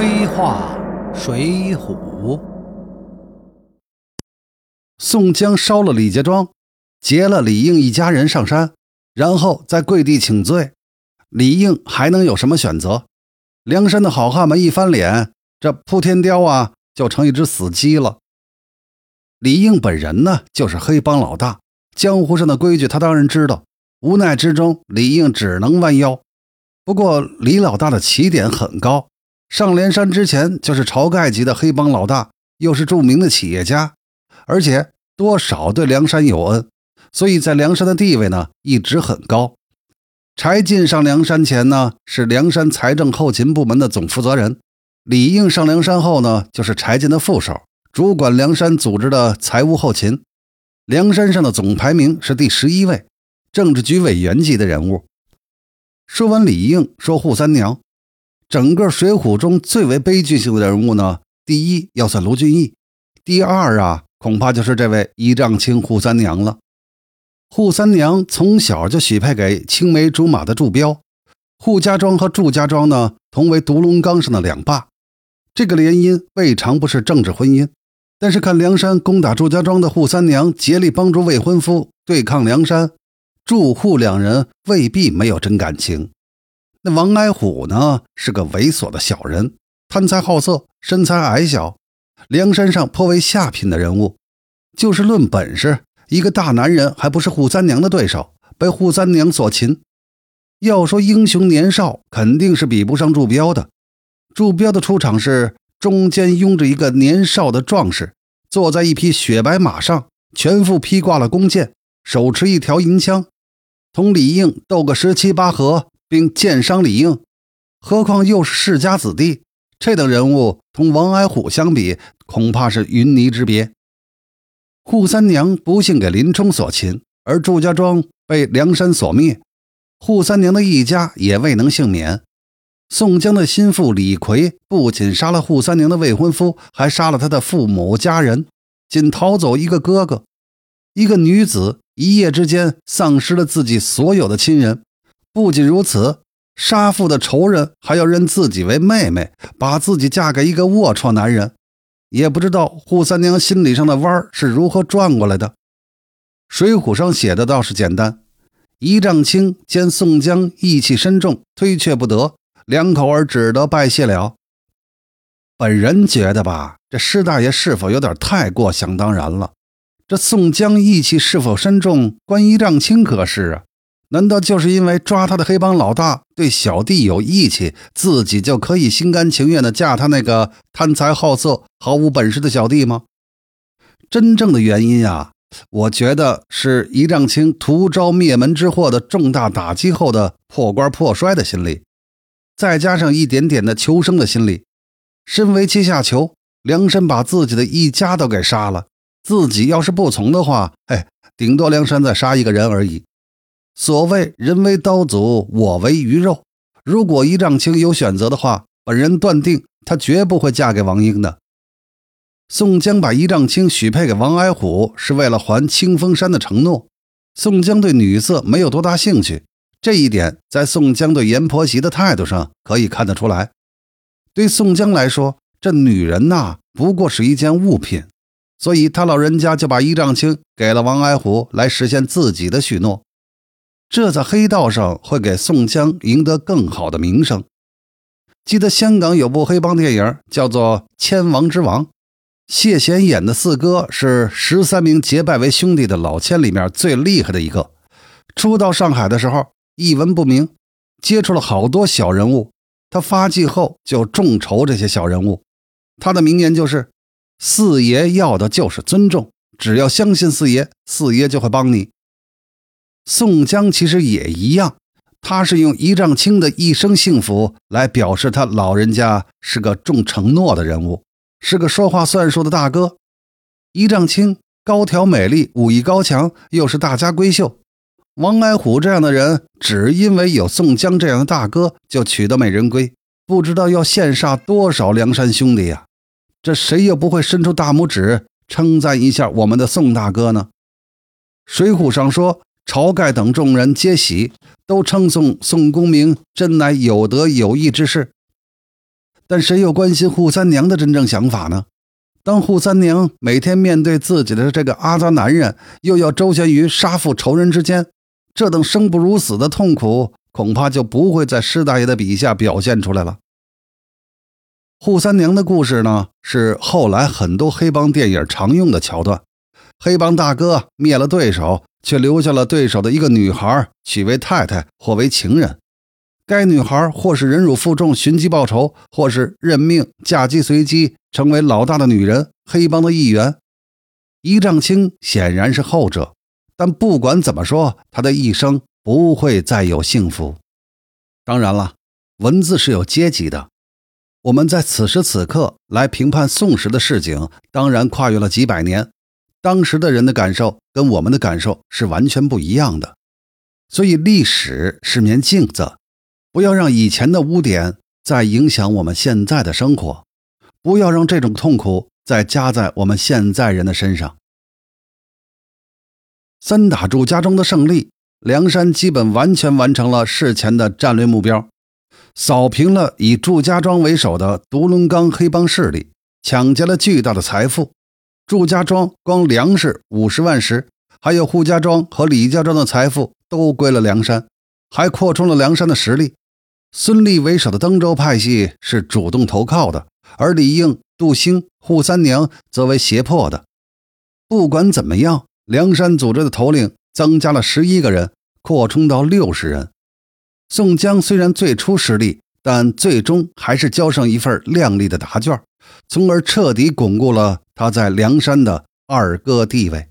黑话水浒。宋江烧了李家庄，劫了李应一家人上山，然后再跪地请罪。李应还能有什么选择？梁山的好汉们一翻脸，这扑天雕啊，就成一只死鸡了。李应本人呢，就是黑帮老大，江湖上的规矩他当然知道。无奈之中，李应只能弯腰。不过李老大的起点很高，上梁山之前就是晁盖级的黑帮老大，又是著名的企业家，而且多少对梁山有恩，所以在梁山的地位呢一直很高。柴进上梁山前呢是梁山财政后勤部门的总负责人，李应上梁山后呢就是柴进的副手，主管梁山组织的财务后勤。梁山上的总排名是第十一位。政治局委员级的人物。说完李应，说扈三娘。整个《水浒》中最为悲剧性的人物呢，第一要算卢俊义，第二啊，恐怕就是这位一丈青扈三娘了。扈三娘从小就许配给青梅竹马的祝彪，扈家庄和祝家庄呢，同为独龙岗上的两霸。这个联姻未尝不是政治婚姻，但是看梁山攻打祝家庄的扈三娘竭力帮助未婚夫对抗梁山。祝扈两人未必没有真感情。那王矮虎呢，是个猥琐的小人，贪财好色，身材矮小，梁山上颇为下品的人物。就是论本事，一个大男人还不是扈三娘的对手，被扈三娘所擒。要说英雄年少，肯定是比不上祝彪的。祝彪的出场是中间拥着一个年少的壮士，坐在一匹雪白马上，全副披挂了弓箭，手持一条银枪。同李应斗个十七八合，并剑伤李应，何况又是世家子弟，这等人物同王矮虎相比，恐怕是云泥之别。扈三娘不幸给林冲所擒，而祝家庄被梁山所灭，扈三娘的一家也未能幸免。宋江的心腹李逵不仅杀了扈三娘的未婚夫，还杀了他的父母家人，仅逃走一个哥哥，一个女子。一夜之间丧失了自己所有的亲人，不仅如此，杀父的仇人还要认自己为妹妹，把自己嫁给一个龌龊男人。也不知道扈三娘心理上的弯儿是如何转过来的。水浒上写的倒是简单：一丈青见宋江义气深重，推却不得，两口儿只得拜谢了。本人觉得吧，这施大爷是否有点太过想当然了？这宋江义气是否深重，关一丈青可是啊？难道就是因为抓他的黑帮老大对小弟有义气，自己就可以心甘情愿地嫁他那个贪财好色、毫无本事的小弟吗？真正的原因啊，我觉得是一丈青徒招灭门之祸的重大打击后的破罐破摔的心理，再加上一点点的求生的心理。身为阶下囚，梁山把自己的一家都给杀了。自己要是不从的话，哎，顶多梁山再杀一个人而已。所谓人为刀俎，我为鱼肉。如果一丈青有选择的话，本人断定她绝不会嫁给王英的。宋江把一丈青许配给王矮虎，是为了还清风山的承诺。宋江对女色没有多大兴趣，这一点在宋江对阎婆惜的态度上可以看得出来。对宋江来说，这女人呐，不过是一件物品。所以，他老人家就把一丈青给了王矮虎，来实现自己的许诺。这在黑道上会给宋江赢得更好的名声。记得香港有部黑帮电影叫做《千王之王》，谢贤演的四哥是十三名结拜为兄弟的老千里面最厉害的一个。初到上海的时候，一文不名，接触了好多小人物。他发迹后就众筹这些小人物。他的名言就是。四爷要的就是尊重，只要相信四爷，四爷就会帮你。宋江其实也一样，他是用一丈青的一生幸福来表示他老人家是个重承诺的人物，是个说话算数的大哥。一丈青高挑美丽，武艺高强，又是大家闺秀。王安虎这样的人，只因为有宋江这样的大哥，就娶得美人归，不知道要羡煞多少梁山兄弟呀！这谁又不会伸出大拇指称赞一下我们的宋大哥呢？水浒上说，晁盖等众人皆喜，都称颂宋公明真乃有德有义之士。但谁又关心扈三娘的真正想法呢？当扈三娘每天面对自己的这个阿杂男人，又要周旋于杀父仇人之间，这等生不如死的痛苦，恐怕就不会在施大爷的笔下表现出来了。扈三娘的故事呢，是后来很多黑帮电影常用的桥段。黑帮大哥灭了对手，却留下了对手的一个女孩，娶为太太或为情人。该女孩或是忍辱负重寻机报仇，或是认命嫁鸡随鸡，成为老大的女人，黑帮的一员。一丈青显然是后者，但不管怎么说，他的一生不会再有幸福。当然了，文字是有阶级的。我们在此时此刻来评判宋时的市井，当然跨越了几百年，当时的人的感受跟我们的感受是完全不一样的。所以，历史是面镜子。不要让以前的污点再影响我们现在的生活，不要让这种痛苦再加在我们现在人的身上。三打祝家庄的胜利，梁山基本完全完成了事前的战略目标，扫平了以祝家庄为首的独龙岗黑帮势力，抢劫了巨大的财富。祝家庄光粮食五十万石，还有扈家庄和李家庄的财富都归了梁山，还扩充了梁山的实力。孙立为首的登州派系是主动投靠的，而李应、杜兴、扈三娘则为胁迫的。不管怎么样，梁山组织的头领增加了十一个人，扩充到六十人。宋江虽然最初失利，但最终还是交上一份亮丽的答卷，从而彻底巩固了他在梁山的二哥地位。